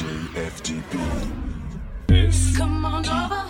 cross the line.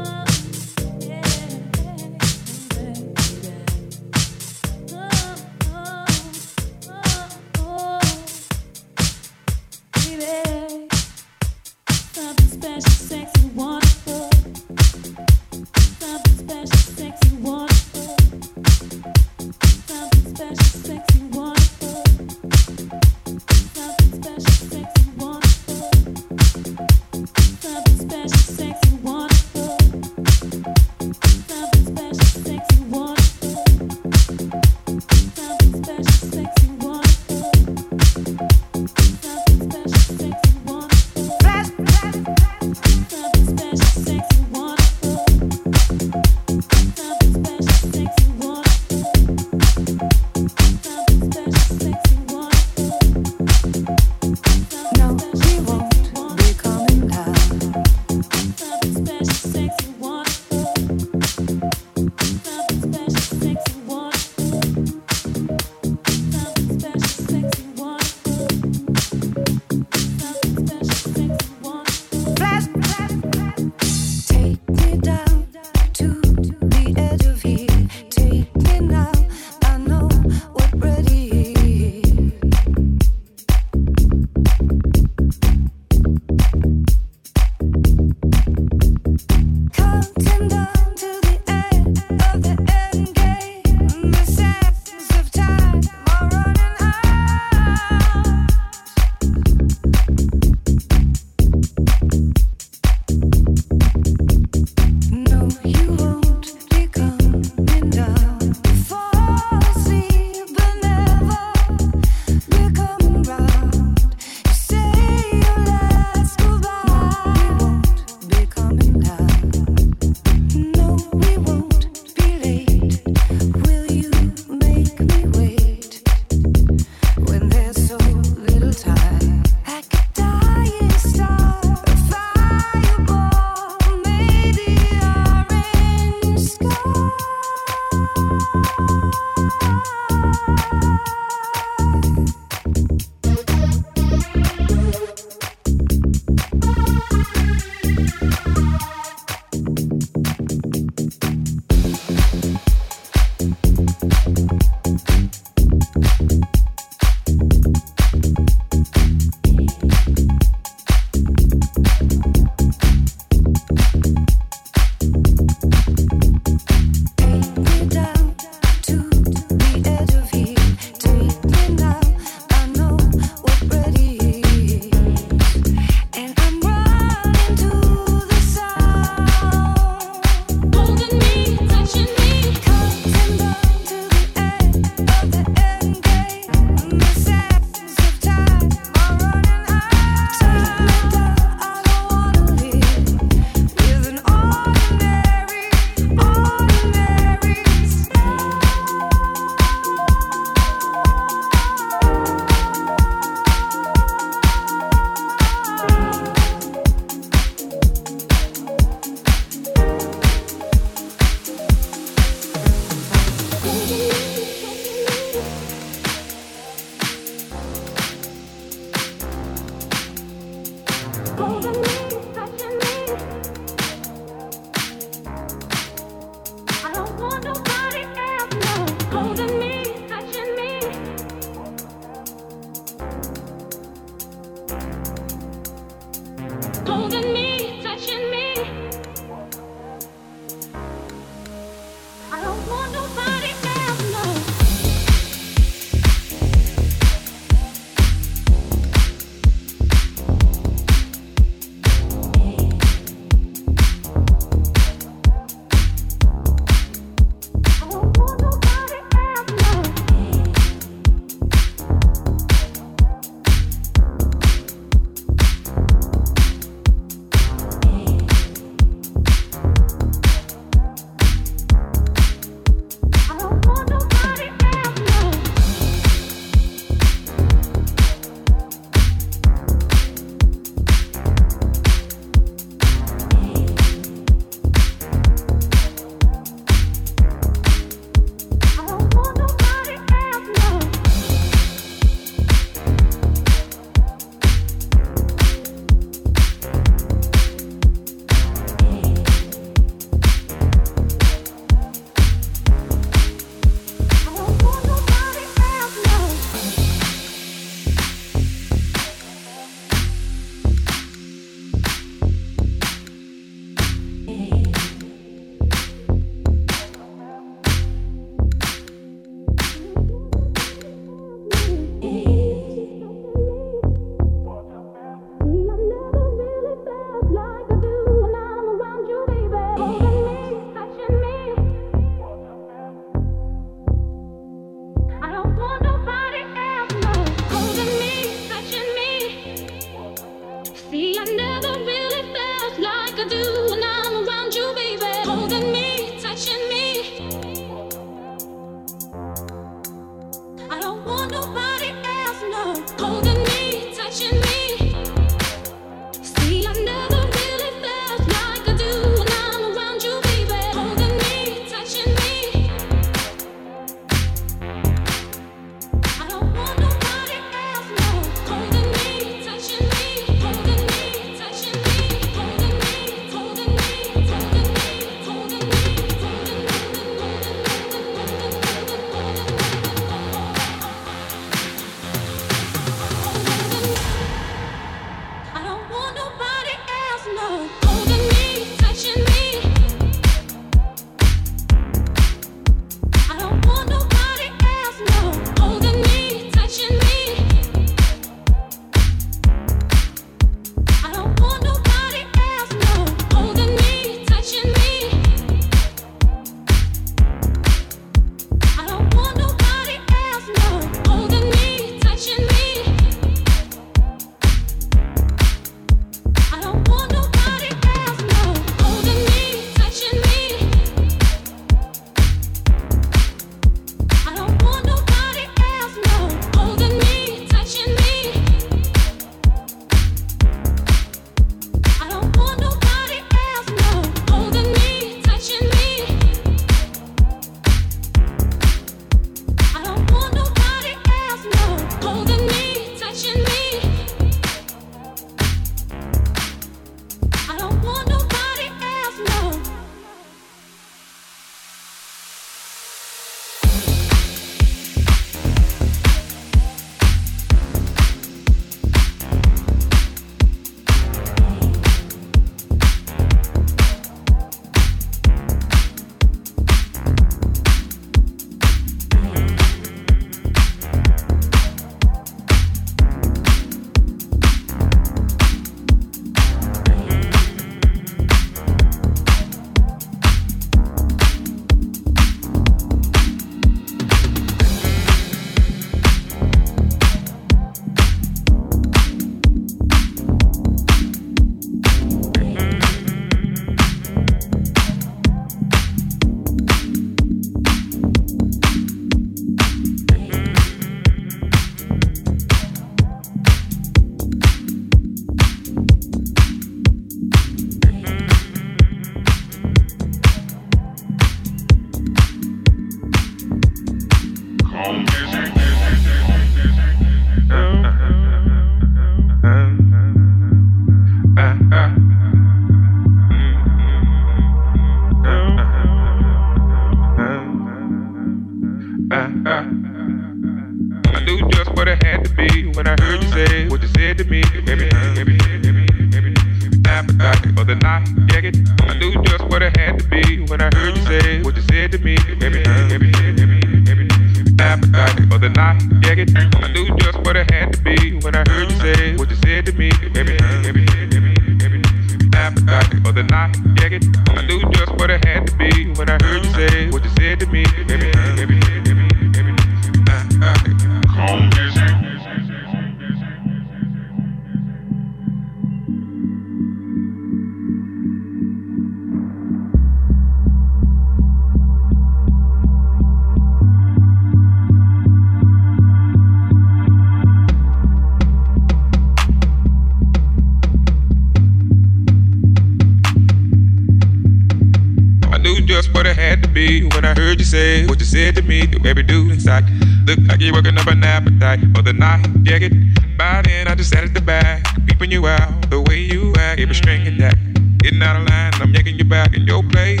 to be when I heard you say what you said to me. The way we do inside. Look like you're working up an appetite for the night. Yeah, get by then. I just sat at the back, peeping you out the way you act. Every string and that. Getting out of line, I'm yanking you back in your place.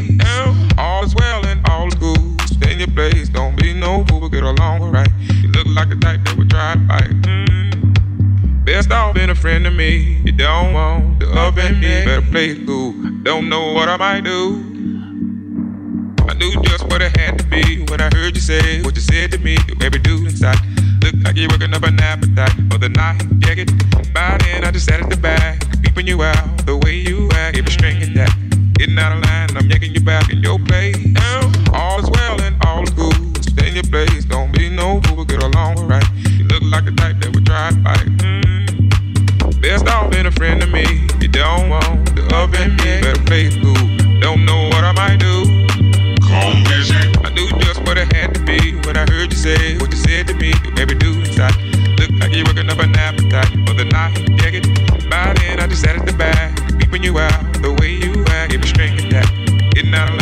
All is well and all is good. Stay in your place, don't be no fool, we'll get along alright. You look like the type that would try to fight. Mm. Best off being a friend to me. You don't want to up and me. Better play it cool. Don't know what I might do. I knew just what it had to be when I heard you say what you said to me. Your baby dude inside. Look like you're working up an appetite for the night. Yeah, get by then. I just sat at the back, peeping you out the way you act. Every string and that. Getting out of line, I'm yanking you back in your place. All is well and all is good. Stay in your place, don't be no fool, get along alright. You look like the type that would try to fight. Mm. Best off being a friend to me. You don't want the oven, better play it cool. You're working up an appetite for the night. Dig it. By then, I just sat added the back, Peeping you out the way you act. If you string that, getting out of line.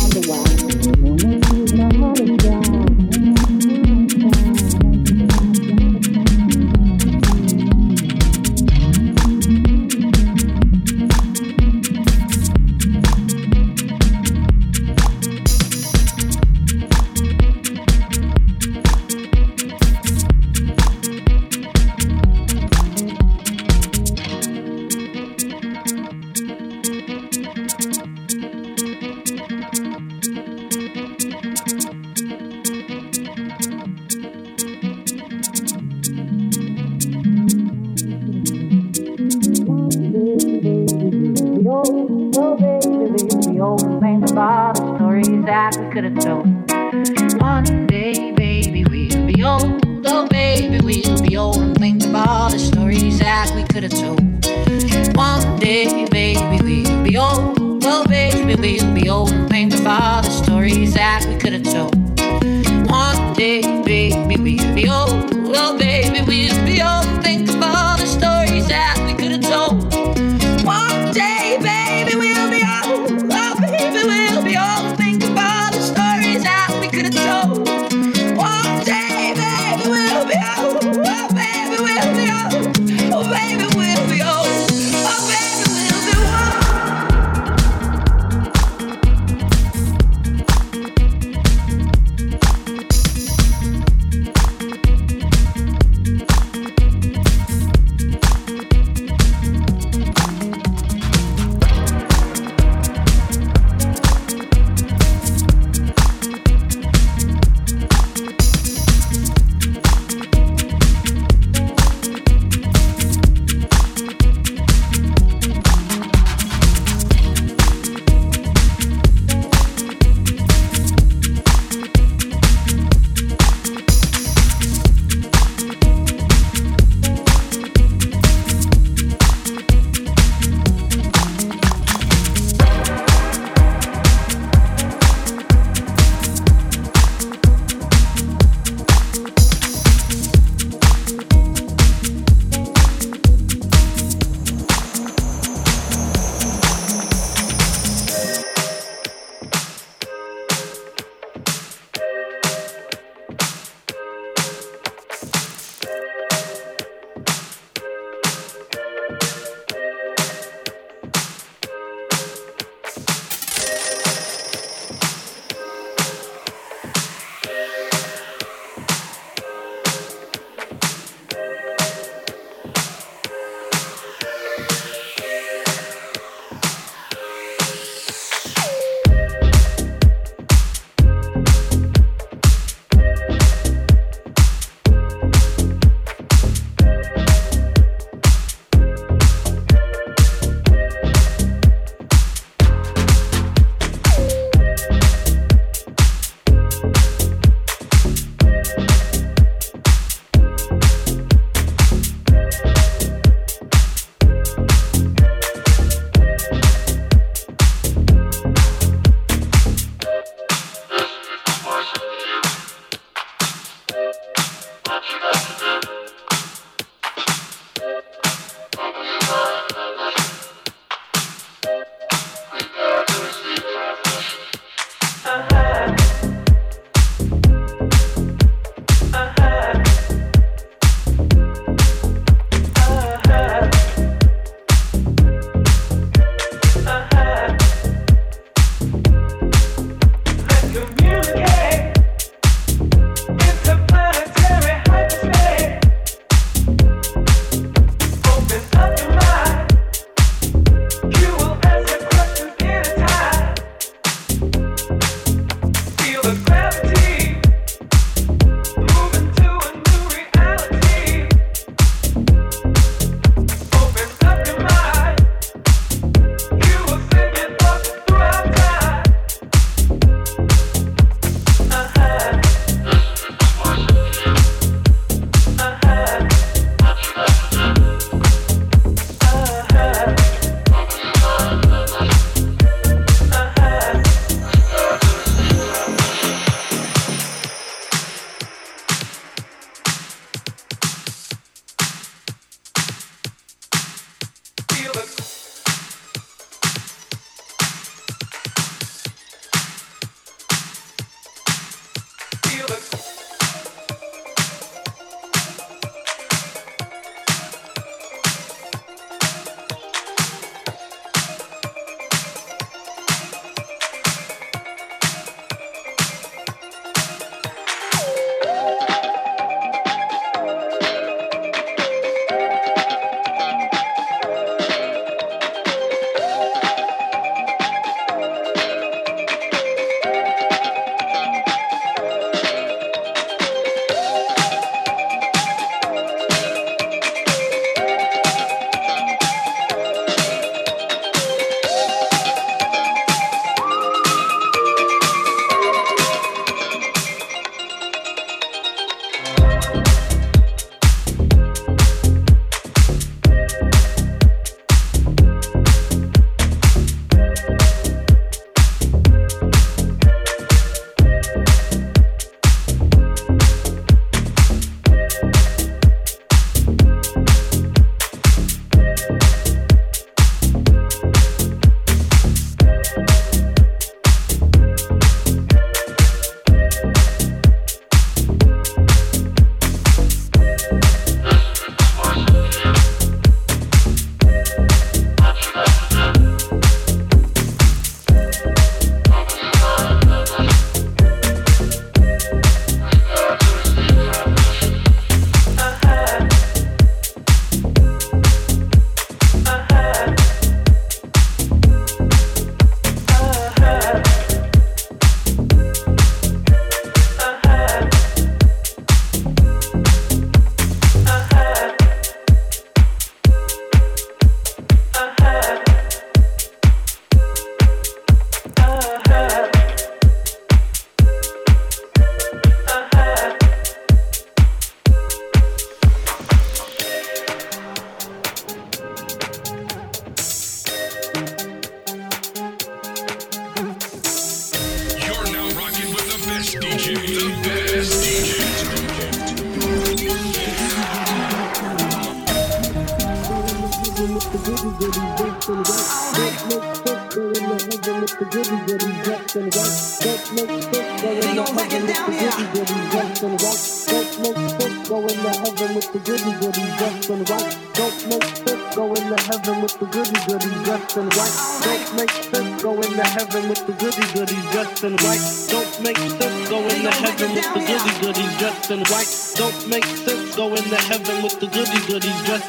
Could have told.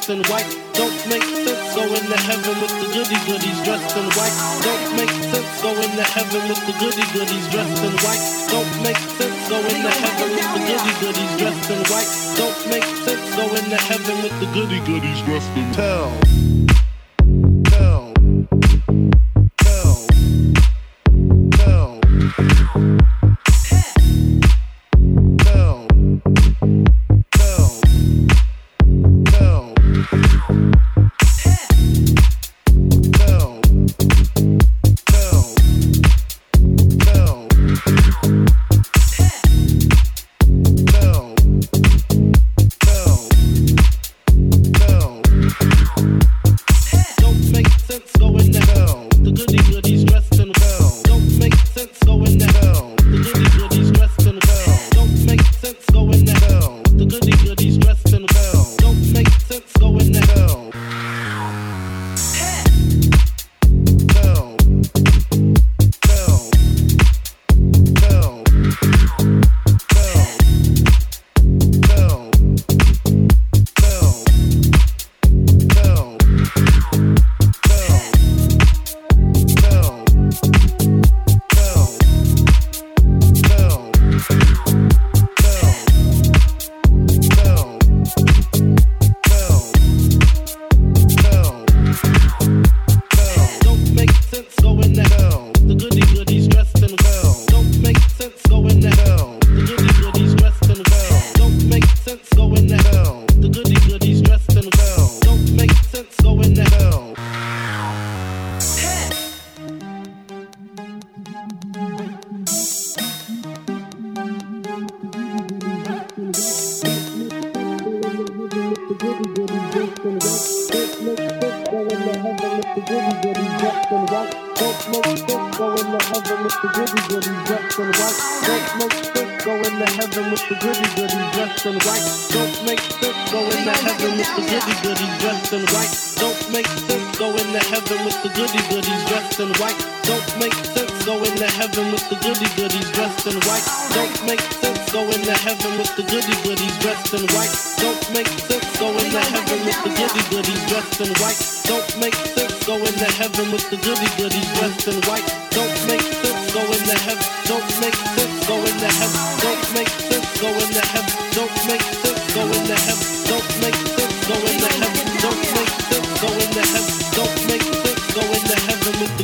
Dressed in white. Don't make sense going to heaven with the goody goodies dressed in white. Don't make sense going to heaven with the goody goodies dressed in white. Don't make sense going to heaven with the goody goodies dressed in white. Don't make sense going to heaven with the goody goodies dressed in tell.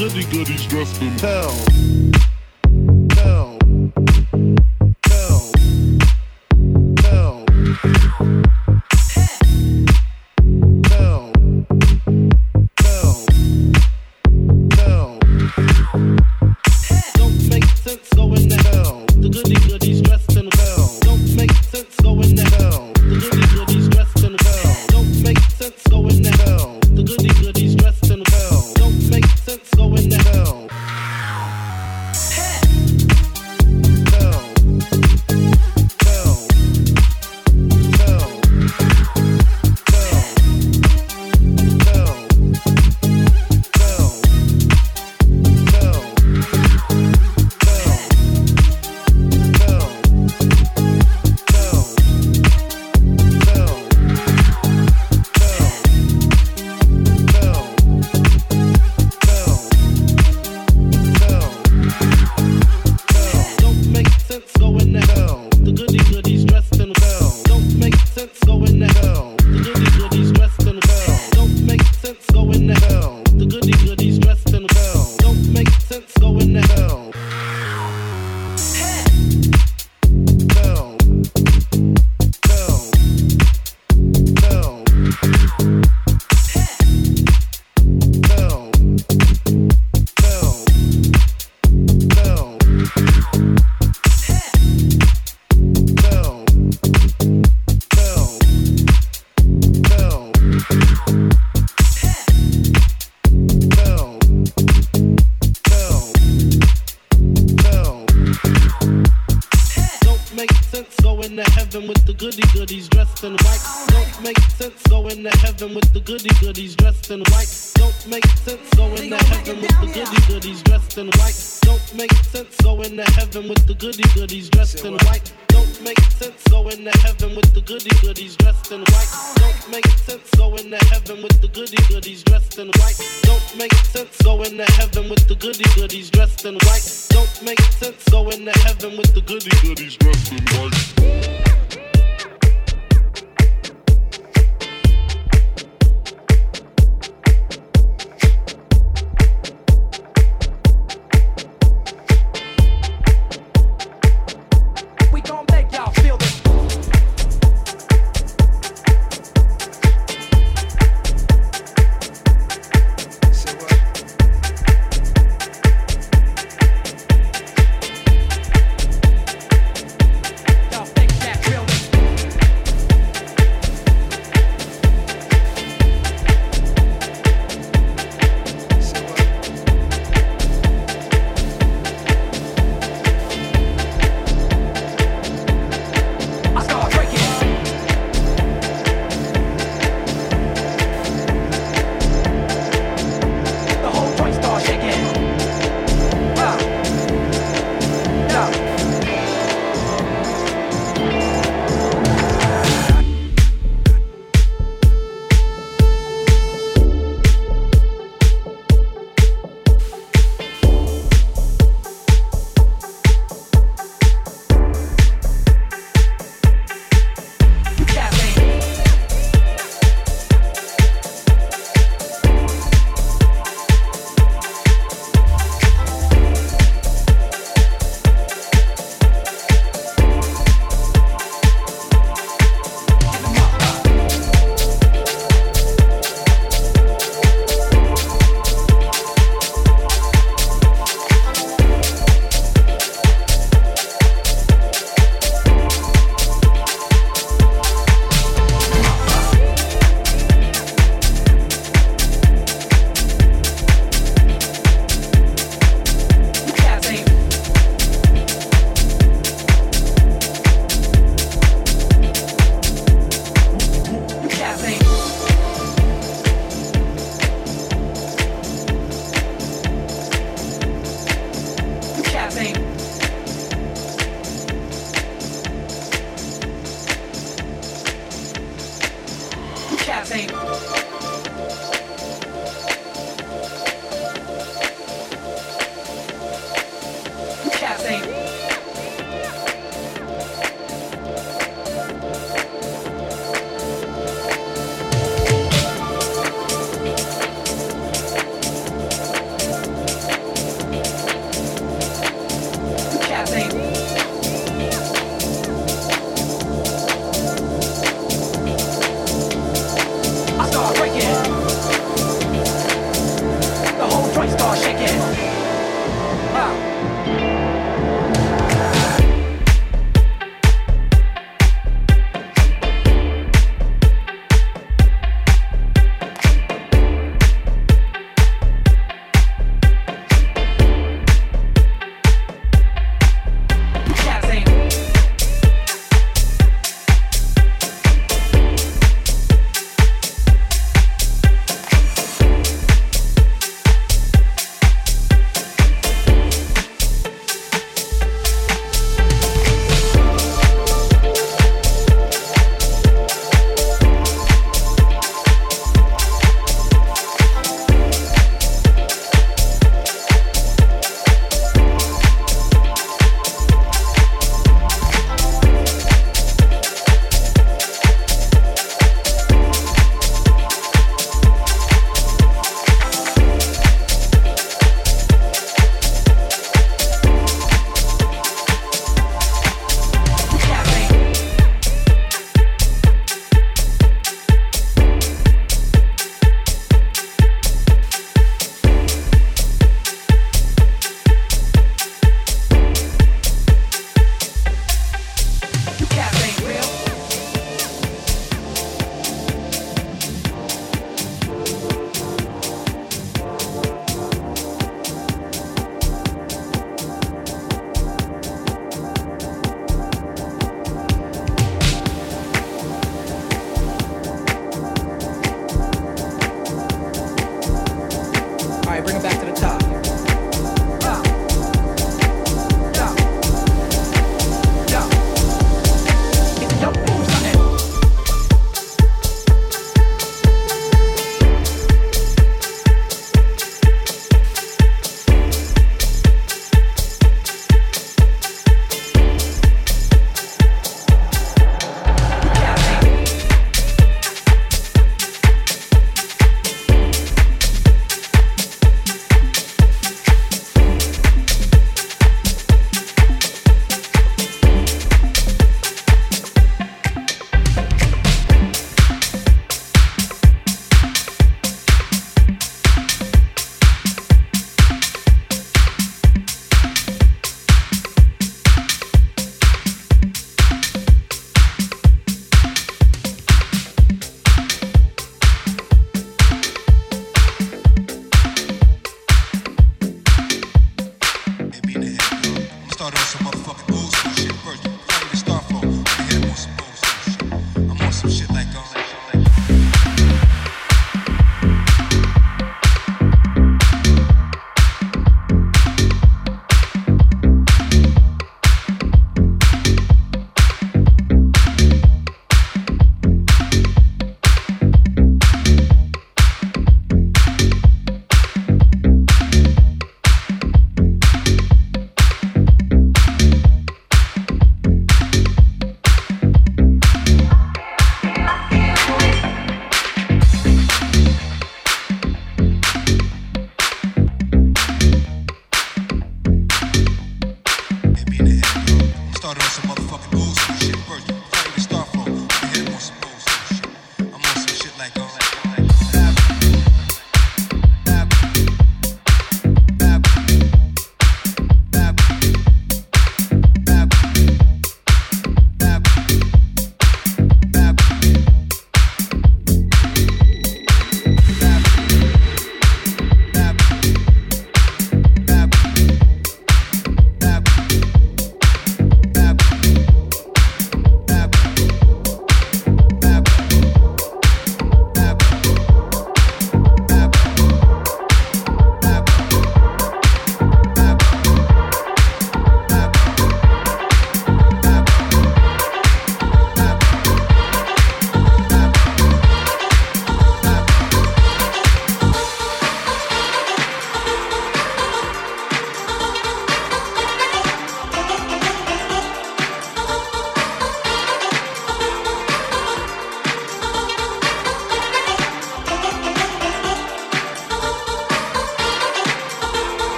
goody goodies dressed in hell. Don't make sense going to heaven with the goody goodies dressed in white. Don't make sense going to heaven with the goody goodies dressed in white. Don't make sense going to heaven with the goody goodies dressed in white. Don't make sense going to heaven with the goody goodies dressed in white. Don't make sense going to heaven with the goody goodies dressed in white.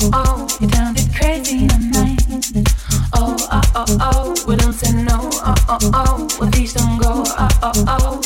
Oh oh oh, oh, oh, oh, we don't say no, oh, oh, oh, well, please don't go, oh, oh, oh.